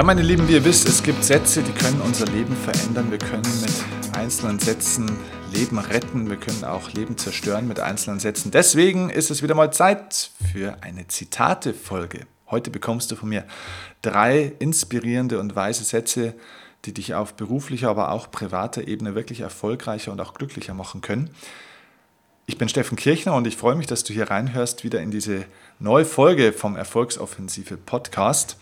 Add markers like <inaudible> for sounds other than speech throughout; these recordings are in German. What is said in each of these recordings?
Ja, meine Lieben, wie ihr wisst, es gibt Sätze, die können unser Leben verändern. Wir können mit einzelnen Sätzen Leben retten. Wir können auch Leben zerstören mit einzelnen Sätzen. Deswegen ist es wieder mal Zeit für eine Zitate-Folge. Heute bekommst du von mir drei inspirierende und weise Sätze, die dich auf beruflicher, aber auch privater Ebene wirklich erfolgreicher und auch glücklicher machen können. Ich bin Steffen Kirchner und ich freue mich, dass du hier reinhörst, wieder in diese neue Folge vom Erfolgsoffensive Podcast.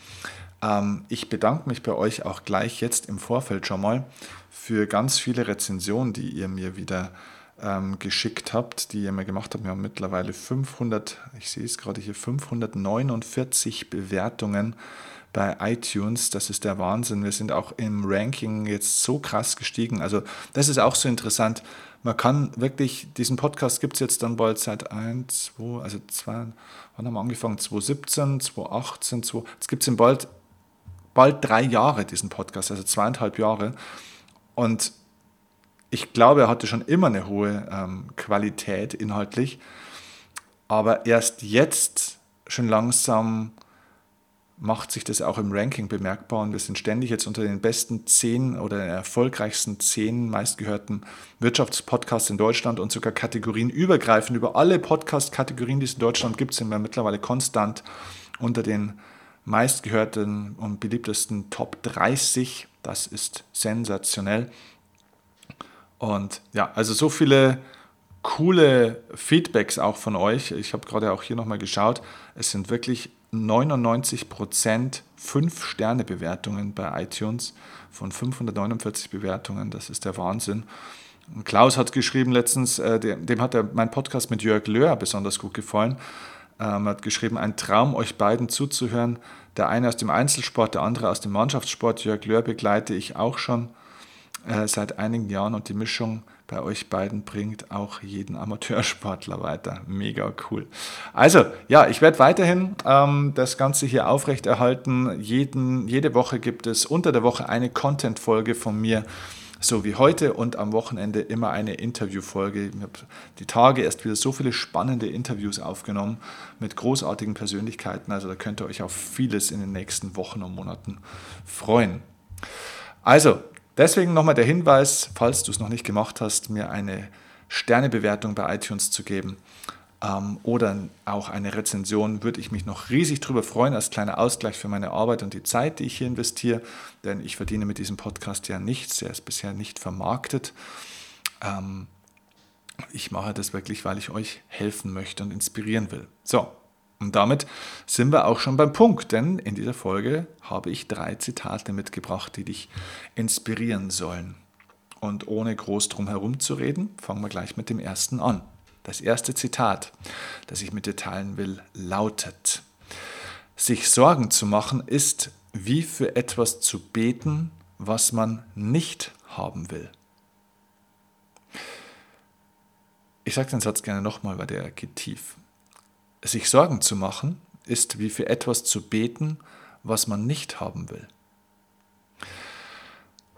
Ähm, ich bedanke mich bei euch auch gleich jetzt im Vorfeld schon mal für ganz viele Rezensionen, die ihr mir wieder ähm, geschickt habt, die ihr mir gemacht habt. Wir haben mittlerweile 500, ich sehe es gerade hier, 549 Bewertungen bei iTunes. Das ist der Wahnsinn. Wir sind auch im Ranking jetzt so krass gestiegen. Also das ist auch so interessant. Man kann wirklich, diesen Podcast gibt es jetzt dann bald seit 1, 2, also 2, wann haben wir angefangen? 2017, 2018, 2, jetzt gibt es ihn bald bald drei Jahre, diesen Podcast, also zweieinhalb Jahre. Und ich glaube, er hatte schon immer eine hohe ähm, Qualität inhaltlich, aber erst jetzt schon langsam macht sich das auch im Ranking bemerkbar. Und wir sind ständig jetzt unter den besten zehn oder den erfolgreichsten zehn meistgehörten Wirtschaftspodcasts in Deutschland und sogar kategorienübergreifend über alle Podcast-Kategorien, die es in Deutschland gibt, sind wir mittlerweile konstant unter den meistgehörten und beliebtesten Top 30. Das ist sensationell. Und ja, also so viele coole Feedbacks auch von euch. Ich habe gerade auch hier nochmal geschaut. Es sind wirklich 99% 5-Sterne-Bewertungen bei iTunes von 549 Bewertungen. Das ist der Wahnsinn. Klaus hat geschrieben letztens, äh, dem, hat mein Podcast mit Jörg Löhr besonders gut gefallen. Ähm, hat geschrieben, ein Traum, euch beiden zuzuhören. Der eine aus dem Einzelsport, der andere aus dem Mannschaftssport. Jörg Löhr begleite ich auch schon äh, seit einigen Jahren und die Mischung bei euch beiden bringt auch jeden Amateursportler weiter. Mega cool. Also, ja, ich werde weiterhin ähm, das Ganze hier aufrechterhalten. Jeden, jede Woche gibt es unter der Woche eine Content-Folge von mir so wie heute und am Wochenende immer eine Interviewfolge. Ich habe die Tage erst wieder so viele spannende Interviews aufgenommen mit großartigen Persönlichkeiten. Also da könnt ihr euch auf vieles in den nächsten Wochen und Monaten freuen. Also, deswegen nochmal der Hinweis, falls du es noch nicht gemacht hast, mir eine Sternebewertung bei iTunes zu geben ähm, oder auch eine Rezension, würde ich mich noch riesig darüber freuen, als kleiner Ausgleich für meine Arbeit und die Zeit, die ich hier investiere, denn ich verdiene mit diesem Podcast ja nichts, er ist bisher nicht vermarktet. Ähm, ich mache das wirklich, weil ich euch helfen möchte und inspirieren will. So, und damit sind wir auch schon beim Punkt, denn in dieser Folge habe ich drei Zitate mitgebracht, die dich inspirieren sollen. Und ohne groß drum herum zu reden, fangen wir gleich mit dem ersten an. Das erste Zitat, das ich mit dir teilen will, lautet, sich Sorgen zu machen ist wie für etwas zu beten, was man nicht haben will. Ich sage den Satz gerne nochmal, weil der geht tief. Sich Sorgen zu machen ist wie für etwas zu beten, was man nicht haben will.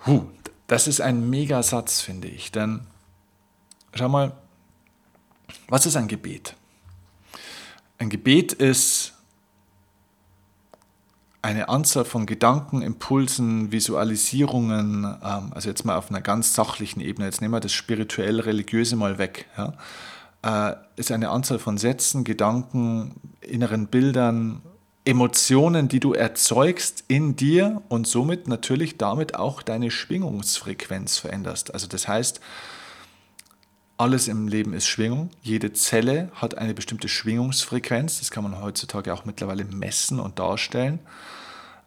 Huh, das ist ein Megasatz, finde ich. Denn schau mal, was ist ein Gebet? Ein Gebet ist eine Anzahl von Gedanken, Impulsen, Visualisierungen, ähm, also jetzt mal auf einer ganz sachlichen Ebene, jetzt nehmen wir das spirituell-religiöse mal weg, ja, äh, ist eine Anzahl von Sätzen, Gedanken, inneren Bildern, Emotionen, die du erzeugst in dir und somit natürlich damit auch deine Schwingungsfrequenz veränderst. Also das heißt, alles im Leben ist Schwingung. Jede Zelle hat eine bestimmte Schwingungsfrequenz. Das kann man heutzutage auch mittlerweile messen und darstellen.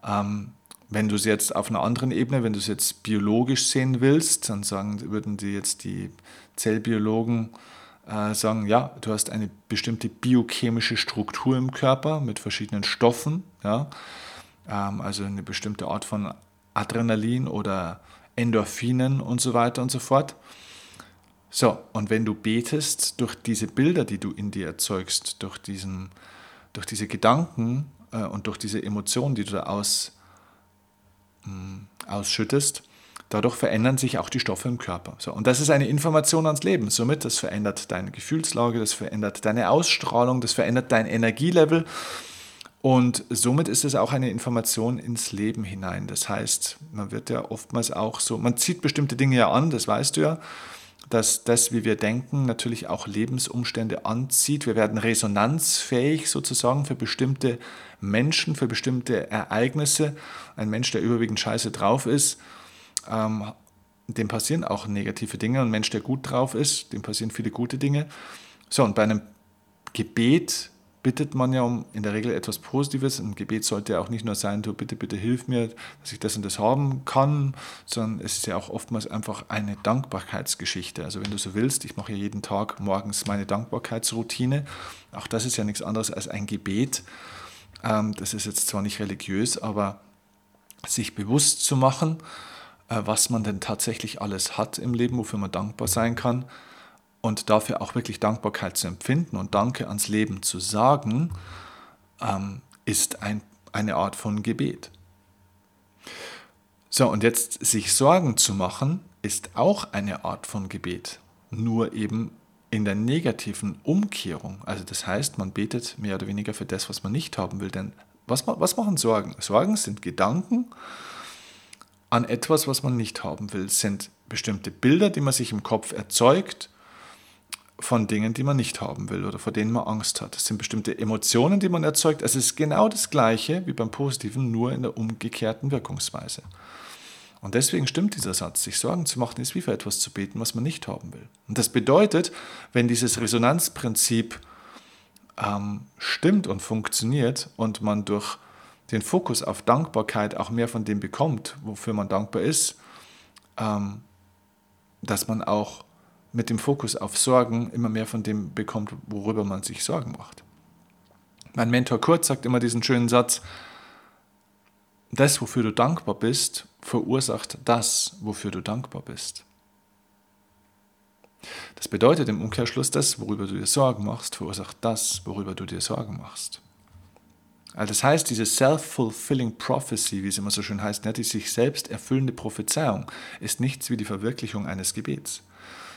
Ähm, wenn du es jetzt auf einer anderen Ebene, wenn du es jetzt biologisch sehen willst, dann sagen, würden die jetzt die Zellbiologen äh, sagen, ja, du hast eine bestimmte biochemische Struktur im Körper mit verschiedenen Stoffen, ja, ähm, also eine bestimmte Art von Adrenalin oder Endorphinen und so weiter und so fort. So, und wenn du betest, durch diese Bilder, die du in dir erzeugst, durch, diesen, durch diese Gedanken äh, und durch diese Emotionen, die du da aus, mh, hm, ausschüttest, dadurch verändern sich auch die Stoffe im Körper. So, und das ist eine Information ans Leben. Somit, das verändert deine Gefühlslage, das verändert deine Ausstrahlung, das verändert dein Energielevel Und somit ist es auch eine Information ins Leben hinein. Das heißt, man wird ja oftmals auch so, man zieht bestimmte Dinge ja an, das weißt du ja, dass das, wie wir denken, natürlich auch Lebensumstände anzieht. Wir werden resonanzfähig sozusagen für bestimmte Menschen, für bestimmte Ereignisse. Ein Mensch, der überwiegend scheiße drauf ist, ähm, dem passieren auch negative Dinge. Ein Mensch, der gut drauf ist, dem passieren viele gute Dinge. So, und bei einem Gebet bittet man ja um in der Regel etwas Positives. Ein Gebet sollte ja auch nicht nur sein, du bitte, bitte hilf mir, dass ich das und das haben kann, sondern es ist ja auch oftmals einfach eine Dankbarkeitsgeschichte. Also wenn du so willst, ich mache ja jeden Tag morgens meine Dankbarkeitsroutine. Auch das ist ja nichts anderes als ein Gebet. Ähm, das ist jetzt zwar nicht religiös, aber sich bewusst zu machen, äh, was man denn tatsächlich alles hat im Leben, wofür man dankbar sein kann und dafür auch wirklich Dankbarkeit zu empfinden und Danke ans Leben zu sagen, ähm, ist ein, eine Art von Gebet. So, und jetzt sich Sorgen zu machen, ist auch eine Art von Gebet, nur eben in der negativen Umkehrung. Also das heißt, man betet mehr oder weniger für das, was man nicht haben will. Denn was, was machen Sorgen? Sorgen sind Gedanken an etwas, was man nicht haben will, sind bestimmte Bilder, die man sich im Kopf erzeugt von Dingen, die man nicht haben will oder vor denen man Angst hat. Es sind bestimmte Emotionen, die man erzeugt. Es ist genau das Gleiche wie beim Positiven, nur in der umgekehrten Wirkungsweise. Und deswegen stimmt dieser Satz, sich Sorgen zu machen, ist wie für etwas zu beten, was man nicht haben will. Und das bedeutet, wenn dieses Resonanzprinzip ähm, stimmt und funktioniert und man durch den Fokus auf Dankbarkeit auch mehr von dem bekommt, wofür man dankbar ist, ähm, dass man auch mit dem Fokus auf Sorgen immer mehr von dem bekommt, worüber man sich Sorgen macht. Mein Mentor Kurt sagt immer diesen schönen Satz, das, wofür du dankbar bist, verursacht das, wofür du dankbar bist. Das bedeutet im Umkehrschluss, das, worüber du dir Sorgen machst, verursacht das, worüber du dir Sorgen machst. Also das heißt, diese self-fulfilling prophecy, wie es immer so schön heißt, ne, die sich selbst erfüllende Prophezeiung, ist nichts wie die Verwirklichung eines Gebets.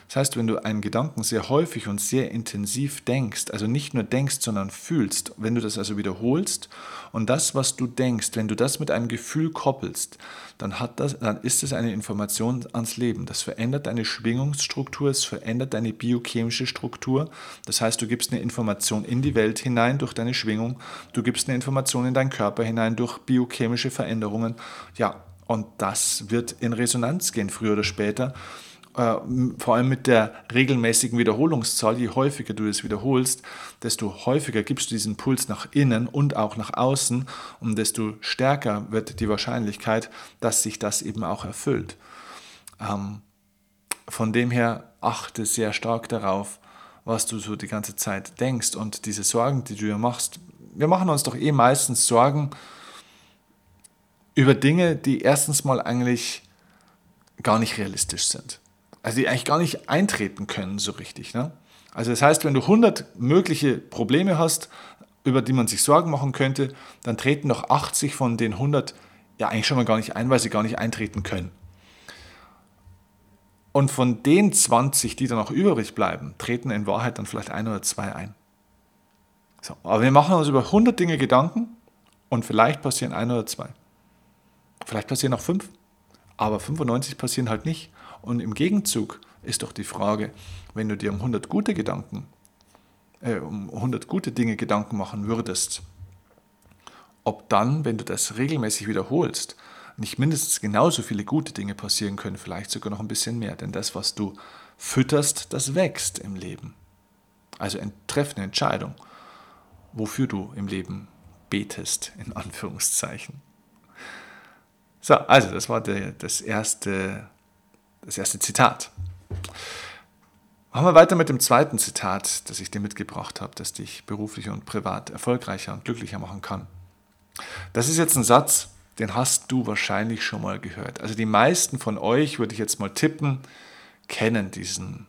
Das heißt, wenn du einen Gedanken sehr häufig und sehr intensiv denkst, also nicht nur denkst, sondern fühlst, wenn du das also wiederholst und das, was du denkst, wenn du das mit einem Gefühl koppelst, dann, hat das, dann ist es eine Information ans Leben. Das verändert deine Schwingungsstruktur, es verändert deine biochemische Struktur. Das heißt, du gibst eine Information in die Welt hinein durch deine Schwingung, du gibst eine Information in deinen Körper hinein durch biochemische Veränderungen. Ja, und das wird in Resonanz gehen, früher oder später. Äh, vor allem mit der regelmäßigen Wiederholungszahl, je häufiger du es wiederholst, desto häufiger gibst du diesen Puls nach innen und auch nach außen und desto stärker wird die Wahrscheinlichkeit, dass sich das eben auch erfüllt. Ähm, von dem her achte sehr stark darauf, was du so die ganze Zeit denkst und diese Sorgen, die du dir machst. Wir machen uns doch eh meistens Sorgen über Dinge, die erstens mal eigentlich gar nicht realistisch sind also die eigentlich gar nicht eintreten können so richtig. Ne? Also das heißt, wenn du 100 mögliche Probleme hast, über die man sich Sorgen machen könnte, dann treten noch 80 von den 100 ja eigentlich schon mal gar nicht ein, weil sie gar nicht eintreten können. Und von den 20, die dann noch übrig bleiben, treten in Wahrheit dann vielleicht ein oder zwei ein. So, aber wir machen uns über 100 Dinge Gedanken und vielleicht passieren ein oder zwei. Vielleicht passieren auch fünf, aber 95 passieren halt nicht. Und im Gegenzug ist doch die Frage, wenn du dir um 100 gute Gedanken, äh, um 100 gute Dinge Gedanken machen würdest, ob dann, wenn du das regelmäßig wiederholst, nicht mindestens genauso viele gute Dinge passieren können, vielleicht sogar noch ein bisschen mehr. Denn das, was du fütterst, das wächst im Leben. Also treff eine Entscheidung, wofür du im Leben betest, in <laughs> Anführungszeichen. So, also das war der, das erste das erste Zitat. Machen wir weiter mit dem zweiten Zitat, das ich dir mitgebracht habe, das dich beruflich und privat erfolgreicher und glücklicher machen kann. Das ist jetzt ein Satz, den hast du wahrscheinlich schon mal gehört. Also die meisten von euch, würde ich jetzt mal tippen, kennen diesen,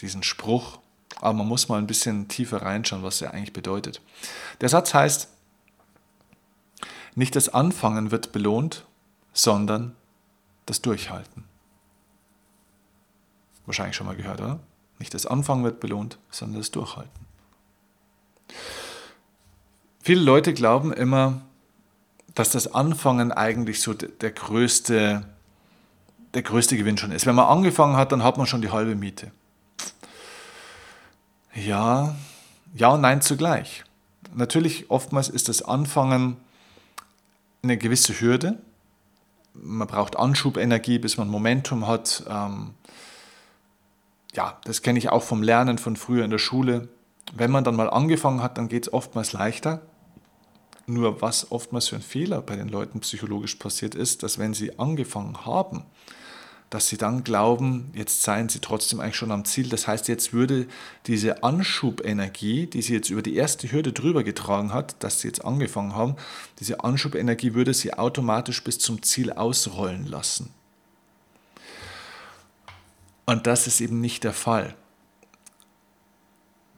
diesen Spruch, aber man muss mal ein bisschen tiefer reinschauen, was er eigentlich bedeutet. Der Satz heißt, nicht das Anfangen wird belohnt, sondern das Durchhalten. Wahrscheinlich schon mal gehört, oder? Nicht das Anfangen wird belohnt, sondern das Durchhalten. Viele Leute glauben immer, dass das Anfangen eigentlich so der größte, der größte Gewinn schon ist. Wenn man angefangen hat, dann hat man schon die halbe Miete. Ja, ja und nein zugleich. Natürlich, oftmals ist das Anfangen eine gewisse Hürde. Man braucht Anschubenergie, bis man Momentum hat. Ähm, ja, das kenne ich auch vom Lernen von früher in der Schule. Wenn man dann mal angefangen hat, dann geht es oftmals leichter. Nur was oftmals für ein Fehler bei den Leuten psychologisch passiert ist, dass wenn sie angefangen haben, dass sie dann glauben, jetzt seien sie trotzdem eigentlich schon am Ziel. Das heißt, jetzt würde diese Anschubenergie, die sie jetzt über die erste Hürde drüber getragen hat, dass sie jetzt angefangen haben, diese Anschubenergie würde sie automatisch bis zum Ziel ausrollen lassen. Und das ist eben nicht der Fall.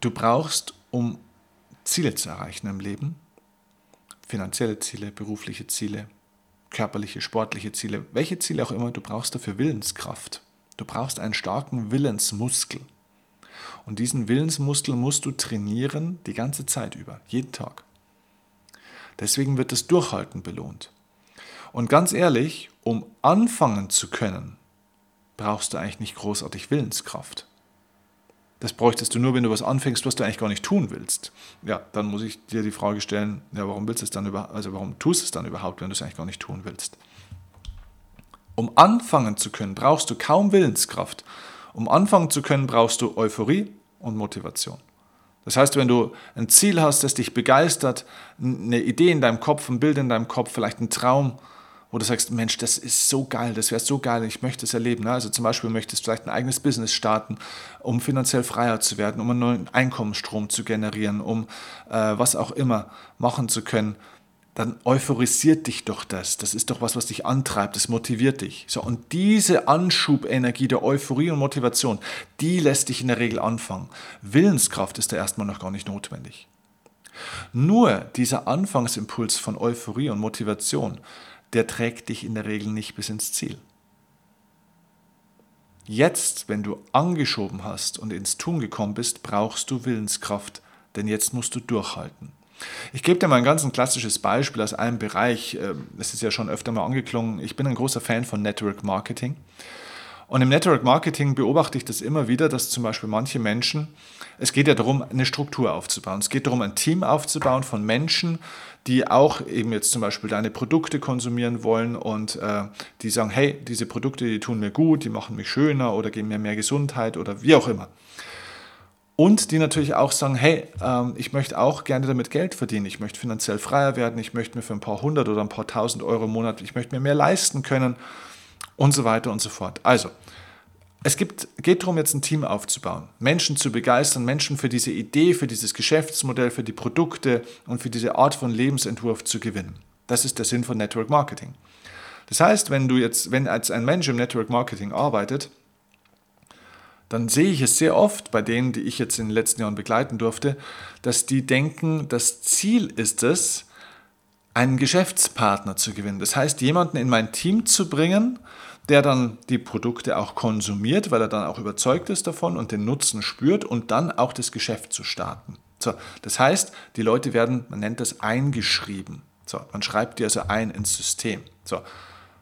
Du brauchst, um Ziele zu erreichen im Leben, finanzielle Ziele, berufliche Ziele, körperliche, sportliche Ziele, welche Ziele auch immer, du brauchst dafür Willenskraft. Du brauchst einen starken Willensmuskel. Und diesen Willensmuskel musst du trainieren die ganze Zeit über, jeden Tag. Deswegen wird das Durchhalten belohnt. Und ganz ehrlich, um anfangen zu können, brauchst du eigentlich nicht großartig Willenskraft. Das bräuchtest du nur, wenn du was anfängst, was du eigentlich gar nicht tun willst. Ja, dann muss ich dir die Frage stellen, ja, warum willst du es dann über, also warum tust du es dann überhaupt, wenn du es eigentlich gar nicht tun willst? Um anfangen zu können, brauchst du kaum Willenskraft. Um anfangen zu können, brauchst du Euphorie und Motivation. Das heißt, wenn du ein Ziel hast, das dich begeistert, eine Idee in deinem Kopf, ein Bild in deinem Kopf, vielleicht ein Traum, wo du sagst, Mensch, das ist so geil, das wäre so geil, ich möchte es erleben. Also zum Beispiel möchtest du vielleicht ein eigenes Business starten, um finanziell freier zu werden, um einen neuen Einkommensstrom zu generieren, um äh, was auch immer machen zu können. Dann euphorisiert dich doch das. Das ist doch was, was dich antreibt, das motiviert dich. So, und diese Anschubenergie der Euphorie und Motivation, die lässt dich in der Regel anfangen. Willenskraft ist da erstmal noch gar nicht notwendig. Nur dieser Anfangsimpuls von Euphorie und Motivation, der trägt dich in der Regel nicht bis ins Ziel. Jetzt, wenn du angeschoben hast und ins Tun gekommen bist, brauchst du Willenskraft, denn jetzt musst du durchhalten. Ich gebe dir mal ein ganz ein klassisches Beispiel aus einem Bereich. Ähm, es ist ja schon öfter mal angeklungen. Ich bin ein großer Fan von Network Marketing. Und im Network Marketing beobachte ich das immer wieder, dass zum Beispiel manche Menschen, es geht ja darum, eine Struktur aufzubauen. Es geht darum, ein Team aufzubauen von Menschen, die auch eben jetzt zum Beispiel deine Produkte konsumieren wollen und äh, die sagen, hey, diese Produkte, die tun mir gut, die machen mich schöner oder geben mir mehr Gesundheit oder wie auch immer. Und die natürlich auch sagen, hey, ähm, ich möchte auch gerne damit Geld verdienen, ich möchte finanziell freier werden, ich möchte mir für ein paar hundert oder ein paar tausend Euro im Monat, ich möchte mir mehr leisten können und so weiter und so fort. Also, es gibt, geht darum, jetzt ein Team aufzubauen, Menschen zu begeistern, Menschen für diese Idee, für dieses Geschäftsmodell, für die Produkte und für diese Art von Lebensentwurf zu gewinnen. Das ist der Sinn von Network Marketing. Das heißt, wenn du jetzt, wenn als ein Mensch im Network Marketing arbeitet, dann sehe ich es sehr oft bei denen, die ich jetzt in den letzten Jahren begleiten durfte, dass die denken, das Ziel ist es, einen Geschäftspartner zu gewinnen. Das heißt, jemanden in mein Team zu bringen, der dann die Produkte auch konsumiert, weil er dann auch überzeugt ist davon und den Nutzen spürt und dann auch das Geschäft zu starten. So, das heißt, die Leute werden, man nennt das eingeschrieben. So, man schreibt die also ein ins System. So,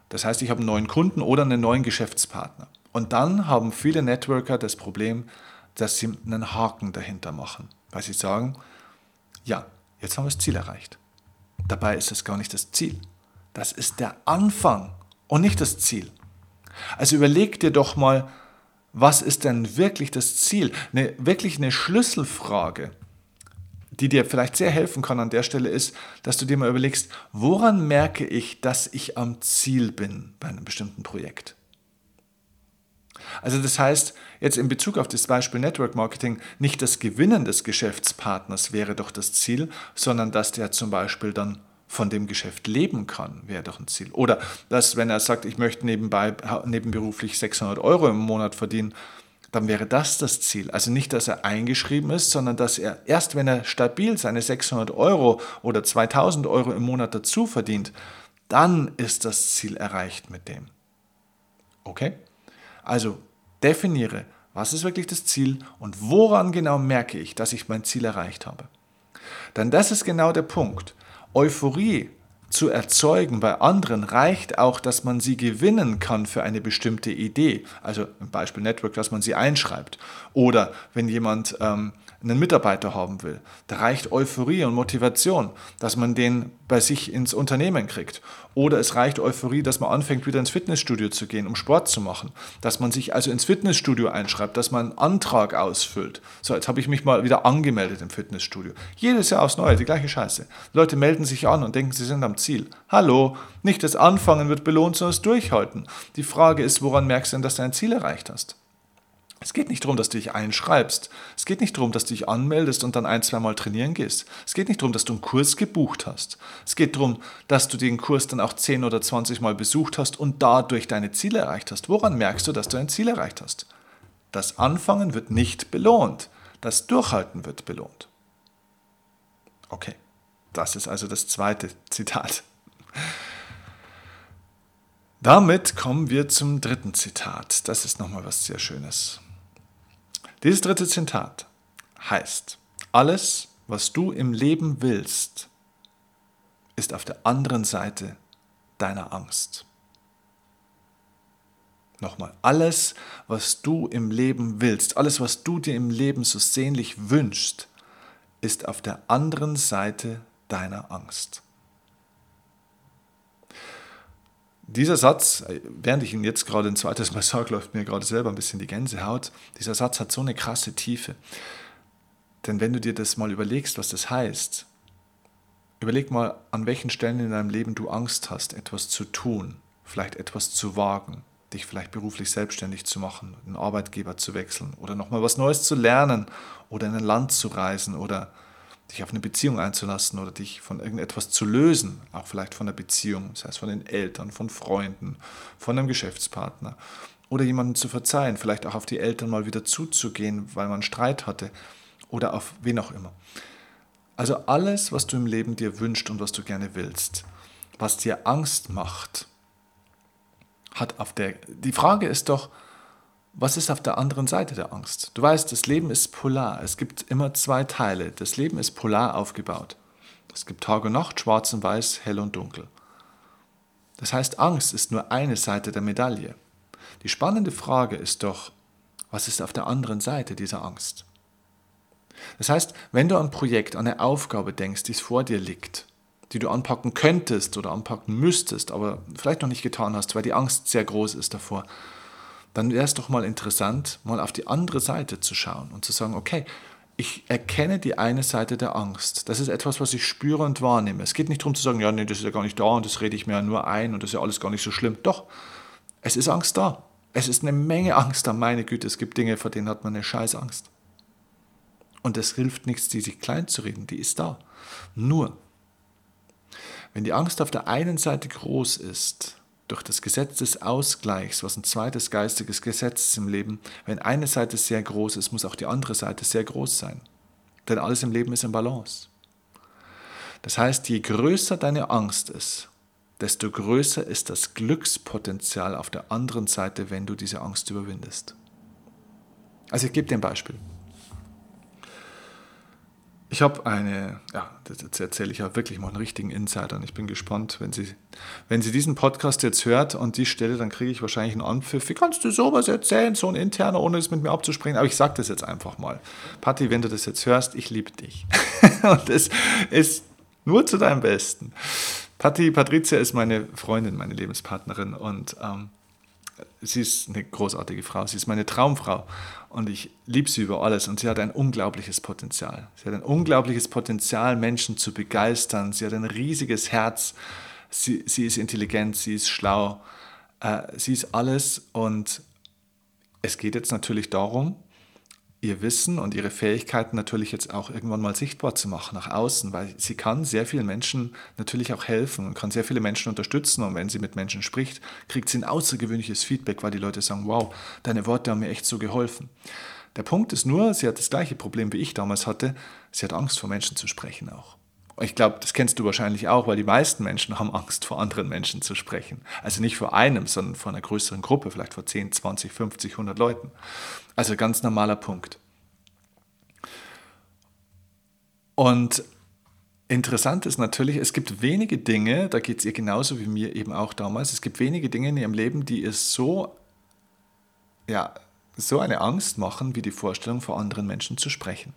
das heißt, ich habe einen neuen Kunden oder einen neuen Geschäftspartner. Und dann haben viele Networker das Problem, dass sie einen Haken dahinter machen, weil sie sagen, ja, jetzt haben wir das Ziel erreicht. Dabei ist das gar nicht das Ziel. Das ist der Anfang und nicht das Ziel. Also überleg dir doch mal, was ist denn wirklich das Ziel? Eine, wirklich eine Schlüsselfrage, die dir vielleicht sehr helfen kann an der Stelle ist, dass du dir mal überlegst, woran merke ich, dass ich am Ziel bin bei einem bestimmten Projekt? Also das heißt, jetzt in Bezug auf das Beispiel Network Marketing, nicht das Gewinnen des Geschäftspartners wäre doch das Ziel, sondern dass der zum Beispiel dann von dem Geschäft leben kann, wäre doch ein Ziel. Oder dass, wenn er sagt, ich möchte nebenbei, nebenberuflich 600 Euro im Monat verdienen, dann wäre das das Ziel. Also nicht, dass er eingeschrieben ist, sondern dass er erst, wenn er stabil seine 600 Euro oder 2000 Euro im Monat dazu verdient, dann ist das Ziel erreicht mit dem. Okay? Also definiere, was ist wirklich das Ziel und woran genau merke ich, dass ich mein Ziel erreicht habe. Denn das ist genau der Punkt. Euphorie zu erzeugen bei anderen reicht auch, dass man sie gewinnen kann für eine bestimmte Idee. Also im Beispiel Network, dass man sie einschreibt. Oder wenn jemand ähm, einen Mitarbeiter haben will. Da reicht Euphorie und Motivation, dass man den bei sich ins Unternehmen kriegt. Oder es reicht Euphorie, dass man anfängt, wieder ins Fitnessstudio zu gehen, um Sport zu machen. Dass man sich also ins Fitnessstudio einschreibt, dass man einen Antrag ausfüllt. So, jetzt habe ich mich mal wieder angemeldet im Fitnessstudio. Jedes Jahr aufs Neue, die gleiche Scheiße. Leute melden sich an und denken, sie sind am Ziel. Hallo, nicht das Anfangen wird belohnt, sondern das Durchhalten. Die Frage ist, woran merkst du denn, dass du dein Ziel erreicht hast? Es geht nicht darum, dass du dich einschreibst. Es geht nicht darum, dass du dich anmeldest und dann ein, zwei Mal trainieren gehst. Es geht nicht darum, dass du einen Kurs gebucht hast. Es geht darum, dass du den Kurs dann auch 10 oder 20 Mal besucht hast und dadurch deine Ziele erreicht hast. Woran merkst du, dass du ein Ziel erreicht hast? Das Anfangen wird nicht belohnt. Das Durchhalten wird belohnt. Okay, das ist also das zweite <laughs> Zitat. Damit kommen wir zum dritten Zitat. Das ist nochmal was sehr Schönes. Dieses dritte Zitat heißt, alles, was du im Leben willst, ist auf der anderen Seite deiner Angst. Nochmal, alles, was du im Leben willst, alles, was du dir im Leben so sehnlich wünschst, ist auf der anderen Seite deiner Angst. Dieser Satz, während ich ihn jetzt gerade ein zweites Mal sage, läuft mir gerade selber ein bisschen die Gänsehaut. Dieser Satz hat so eine krasse Tiefe. Denn wenn du dir das mal überlegst, was das heißt, überleg mal, an welchen Stellen in deinem Leben du Angst hast, etwas zu tun, vielleicht etwas zu wagen, dich vielleicht beruflich selbstständig zu machen, einen Arbeitgeber zu wechseln oder nochmal was Neues zu lernen oder in ein Land zu reisen oder dich auf eine Beziehung einzulassen oder dich von irgendetwas zu lösen, auch vielleicht von der Beziehung, das heißt von den Eltern, von Freunden, von einem Geschäftspartner oder jemandem zu verzeihen, vielleicht auch auf die Eltern mal wieder zuzugehen, weil man Streit hatte oder auf wen auch immer. Also alles, was du im Leben dir wünscht und was du gerne willst, was dir Angst macht, hat auf der die Frage ist doch, was ist auf der anderen Seite der Angst? Du weißt, das Leben ist polar. Es gibt immer zwei Teile. Das Leben ist polar aufgebaut. Es gibt Tag und Nacht, schwarz und weiß, hell und dunkel. Das heißt, Angst ist nur eine Seite der Medaille. Die spannende Frage ist doch, was ist auf der anderen Seite dieser Angst? Das heißt, wenn du an ein Projekt, an eine Aufgabe denkst, die vor dir liegt, die du anpacken könntest oder anpacken müsstest, aber vielleicht noch nicht getan hast, weil die Angst sehr groß ist davor, dann wäre es doch mal interessant, mal auf die andere Seite zu schauen und zu sagen, okay, ich erkenne die eine Seite der Angst. Das ist etwas, was ich spüre und wahrnehme. Es geht nicht darum zu sagen, ja, nee, das ist ja gar nicht da und das rede ich mir ja nur ein und das ist ja alles gar nicht so schlimm. Doch, es ist Angst da. Es ist eine Menge Angst da. Meine Güte, es gibt Dinge, vor denen hat man eine Scheißangst. Und es hilft nichts, die sich klein zu reden, die ist da. Nur, wenn die Angst auf der einen Seite groß ist, durch das Gesetz des Ausgleichs, was ein zweites geistiges Gesetz ist im Leben, wenn eine Seite sehr groß ist, muss auch die andere Seite sehr groß sein. Denn alles im Leben ist in Balance. Das heißt, je größer deine Angst ist, desto größer ist das Glückspotenzial auf der anderen Seite, wenn du diese Angst überwindest. Also ich gebe dir ein Beispiel. Ich habe eine, ja, das erzähle ich ja wirklich mal einen richtigen Insider und ich bin gespannt, wenn Sie, wenn Sie diesen Podcast jetzt hört und die Stelle, dann kriege ich wahrscheinlich einen Anpfiff. Wie kannst du sowas erzählen, so ein interner, ohne es mit mir abzusprechen? Aber ich sage das jetzt einfach mal. Patti, wenn du das jetzt hörst, ich liebe dich. <laughs> und es ist nur zu deinem Besten. Patti, Patricia ist meine Freundin, meine Lebenspartnerin und ähm, sie ist eine großartige Frau, sie ist meine Traumfrau und ich liebe sie über alles und sie hat ein unglaubliches Potenzial. Sie hat ein unglaubliches Potenzial, Menschen zu begeistern. Sie hat ein riesiges Herz. Sie, sie ist intelligent, sie ist schlau, äh, sie ist alles und es geht jetzt natürlich darum, ihr Wissen und ihre Fähigkeiten natürlich jetzt auch irgendwann mal sichtbar zu machen nach außen, weil sie kann sehr vielen Menschen natürlich auch helfen und kann sehr viele Menschen unterstützen und wenn sie mit Menschen spricht, kriegt sie ein außergewöhnliches Feedback, weil die Leute sagen, wow, deine Worte haben mir echt so geholfen. Der Punkt ist nur, sie hat das gleiche Problem wie ich damals hatte, sie hat Angst vor Menschen zu sprechen auch. Ich glaube, das kennst du wahrscheinlich auch, weil die meisten Menschen haben Angst, vor anderen Menschen zu sprechen. Also nicht vor einem, sondern vor einer größeren Gruppe, vielleicht vor 10, 20, 50, 100 Leuten. Also ganz normaler Punkt. Und interessant ist natürlich, es gibt wenige Dinge, da geht es ihr genauso wie mir eben auch damals, es gibt wenige Dinge in ihrem Leben, die ihr so, ja, so eine Angst machen, wie die Vorstellung, vor anderen Menschen zu sprechen.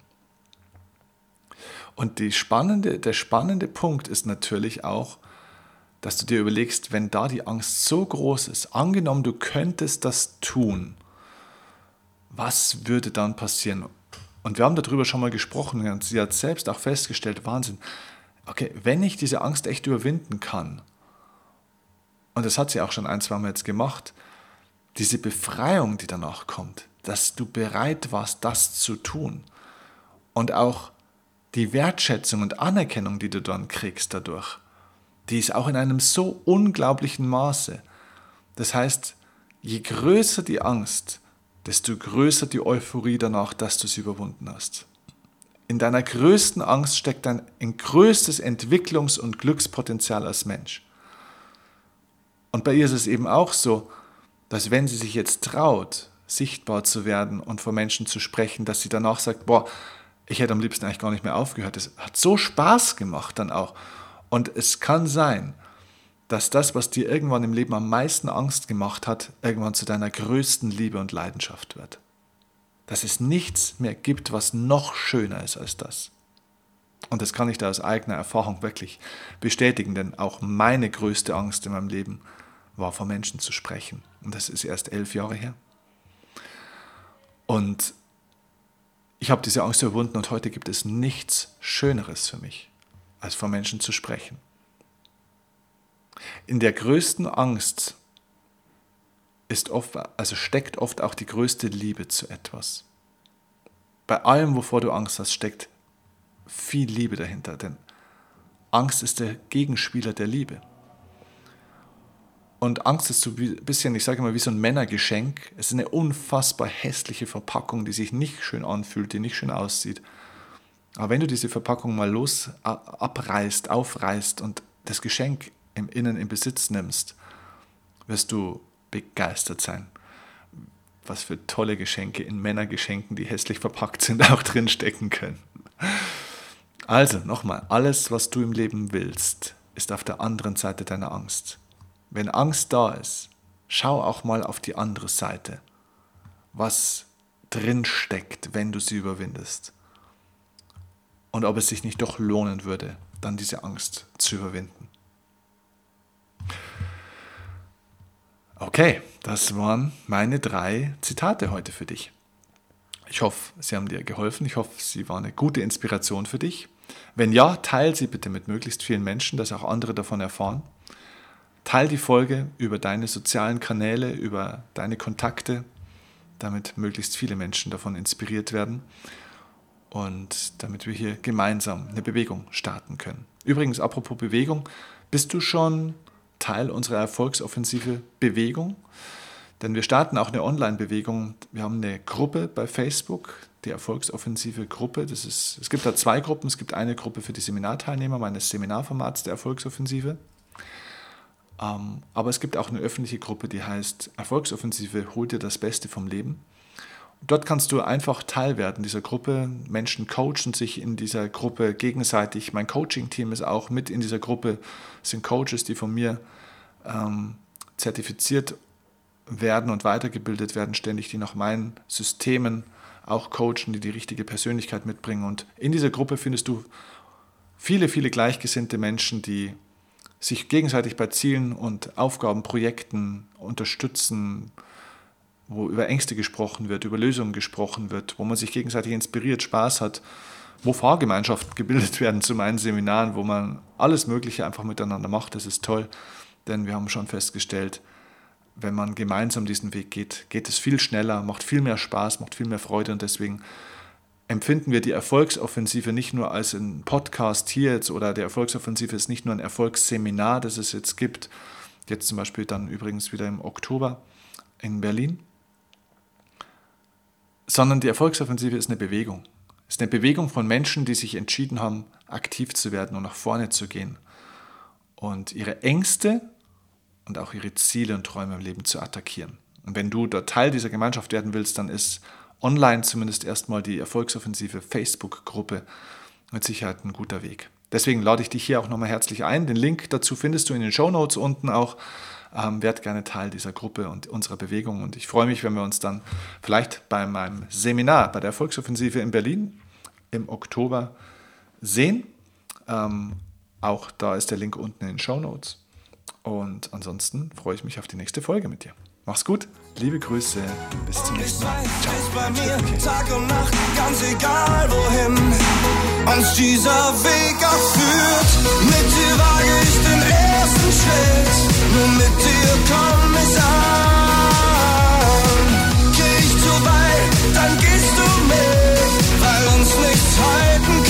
Und die spannende, der spannende Punkt ist natürlich auch, dass du dir überlegst, wenn da die Angst so groß ist, angenommen, du könntest das tun, was würde dann passieren? Und wir haben darüber schon mal gesprochen und sie hat selbst auch festgestellt, Wahnsinn, okay, wenn ich diese Angst echt überwinden kann, und das hat sie auch schon ein, zwei Mal jetzt gemacht, diese Befreiung, die danach kommt, dass du bereit warst, das zu tun und auch die Wertschätzung und Anerkennung, die du dann kriegst dadurch, die ist auch in einem so unglaublichen Maße. Das heißt, je größer die Angst, desto größer die Euphorie danach, dass du sie überwunden hast. In deiner größten Angst steckt dein ein größtes Entwicklungs- und Glückspotenzial als Mensch. Und bei ihr ist es eben auch so, dass wenn sie sich jetzt traut, sichtbar zu werden und vor Menschen zu sprechen, dass sie danach sagt, boah, ich hätte am liebsten eigentlich gar nicht mehr aufgehört. Es hat so Spaß gemacht dann auch. Und es kann sein, dass das, was dir irgendwann im Leben am meisten Angst gemacht hat, irgendwann zu deiner größten Liebe und Leidenschaft wird. Dass es nichts mehr gibt, was noch schöner ist als das. Und das kann ich da aus eigener Erfahrung wirklich bestätigen, denn auch meine größte Angst in meinem Leben war, vor Menschen zu sprechen. Und das ist erst elf Jahre her. Und ich habe diese Angst überwunden und heute gibt es nichts Schöneres für mich, als vor Menschen zu sprechen. In der größten Angst ist oft, also steckt oft auch die größte Liebe zu etwas. Bei allem, wovor du Angst hast, steckt viel Liebe dahinter, denn Angst ist der Gegenspieler der Liebe. Und Angst ist so ein bisschen, ich sage mal, wie so ein Männergeschenk. Es ist eine unfassbar hässliche Verpackung, die sich nicht schön anfühlt, die nicht schön aussieht. Aber wenn du diese Verpackung mal los abreißt, aufreißt und das Geschenk im Innen in Besitz nimmst, wirst du begeistert sein. Was für tolle Geschenke in Männergeschenken, die hässlich verpackt sind, <laughs> auch drin stecken können. Also nochmal, alles, was du im Leben willst, ist auf der anderen Seite deiner Angst. Wenn Angst da ist, schau auch mal auf die andere Seite, was drin steckt, wenn du sie überwindest. Und ob es sich nicht doch lohnen würde, dann diese Angst zu überwinden. Okay, das waren meine drei Zitate heute für dich. Ich hoffe, sie haben dir geholfen. Ich hoffe, sie waren eine gute Inspiration für dich. Wenn ja, teile sie bitte mit möglichst vielen Menschen, dass auch andere davon erfahren. Teil die Folge über deine sozialen Kanäle, über deine Kontakte, damit möglichst viele Menschen davon inspiriert werden und damit wir hier gemeinsam eine Bewegung starten können. Übrigens, apropos Bewegung, bist du schon Teil unserer Erfolgsoffensive Bewegung? Denn wir starten auch eine Online-Bewegung. Wir haben eine Gruppe bei Facebook, die Erfolgsoffensive Gruppe. Das ist, es gibt da zwei Gruppen. Es gibt eine Gruppe für die Seminarteilnehmer meines Seminarformats der Erfolgsoffensive. Ähm, aber es gibt auch eine öffentliche Gruppe, die heißt Erfolgsoffensive, hol dir das Beste vom Leben. Dort kannst du einfach Teil werden dieser Gruppe. Menschen coachen sich in dieser Gruppe gegenseitig. Mein Coaching-Team ist auch mit in dieser Gruppe. Es sind Coaches, die von mir ähm, zertifiziert werden und weitergebildet werden, ständig, die nach meinen Systemen auch coachen, die die richtige Persönlichkeit mitbringen. Und in dieser Gruppe findest du viele, viele gleichgesinnte Menschen, die sich gegenseitig bei Zielen und Aufgaben, Projekten unterstützen, wo über Ängste gesprochen wird, über Lösungen gesprochen wird, wo man sich gegenseitig inspiriert, Spaß hat, wo Fahrgemeinschaften <laughs> gebildet werden zu meinen Seminaren, wo man alles Mögliche einfach miteinander macht. Das ist toll, denn wir haben schon festgestellt, wenn man gemeinsam diesen Weg geht, geht es viel schneller, macht viel mehr Spaß, macht viel mehr Freude und deswegen empfinden wir die Erfolgsoffensive nicht nur als ein Podcast hier jetzt oder der Erfolgsoffensive ist nicht nur ein Erfolgsseminar, das es jetzt gibt, jetzt zum Beispiel dann übrigens wieder im Oktober in Berlin, sondern die Erfolgsoffensive ist eine Bewegung. Es ist eine Bewegung von Menschen, die sich entschieden haben, aktiv zu werden und nach vorne zu gehen und ihre Ängste und auch ihre Ziele und Träume im Leben zu attackieren. Und wenn du da Teil dieser Gemeinschaft werden willst, dann ist online zumindest erstmal die Erfolgsoffensive Facebook-Gruppe mit Sicherheit ein guter Weg. deswegen lade ich dich hier auch nochmal herzlich ein. Den Link dazu findest du in den Show Notes unten auch. Ähm, werd gerne Teil dieser Gruppe und unserer Bewegung. Und ich freue mich, wenn wir uns dann vielleicht bei meinem Seminar bei der Volksoffensive in Berlin im Oktober sehen. Ähm, auch da ist der Link unten in den Show Notes. Und ansonsten freue ich mich auf die nächste Folge mit dir. Mach's gut, liebe Grüße, bis zum nächsten Mal. Ciao. Bei mir. Tag und Nacht, ganz egal wohin uns dieser Weg auch. Mit dir wage ich den ersten Schritt, nur mit dir komm ich an. Geh ich zu weit, dann gehst du mit, weil uns nichts halten kann.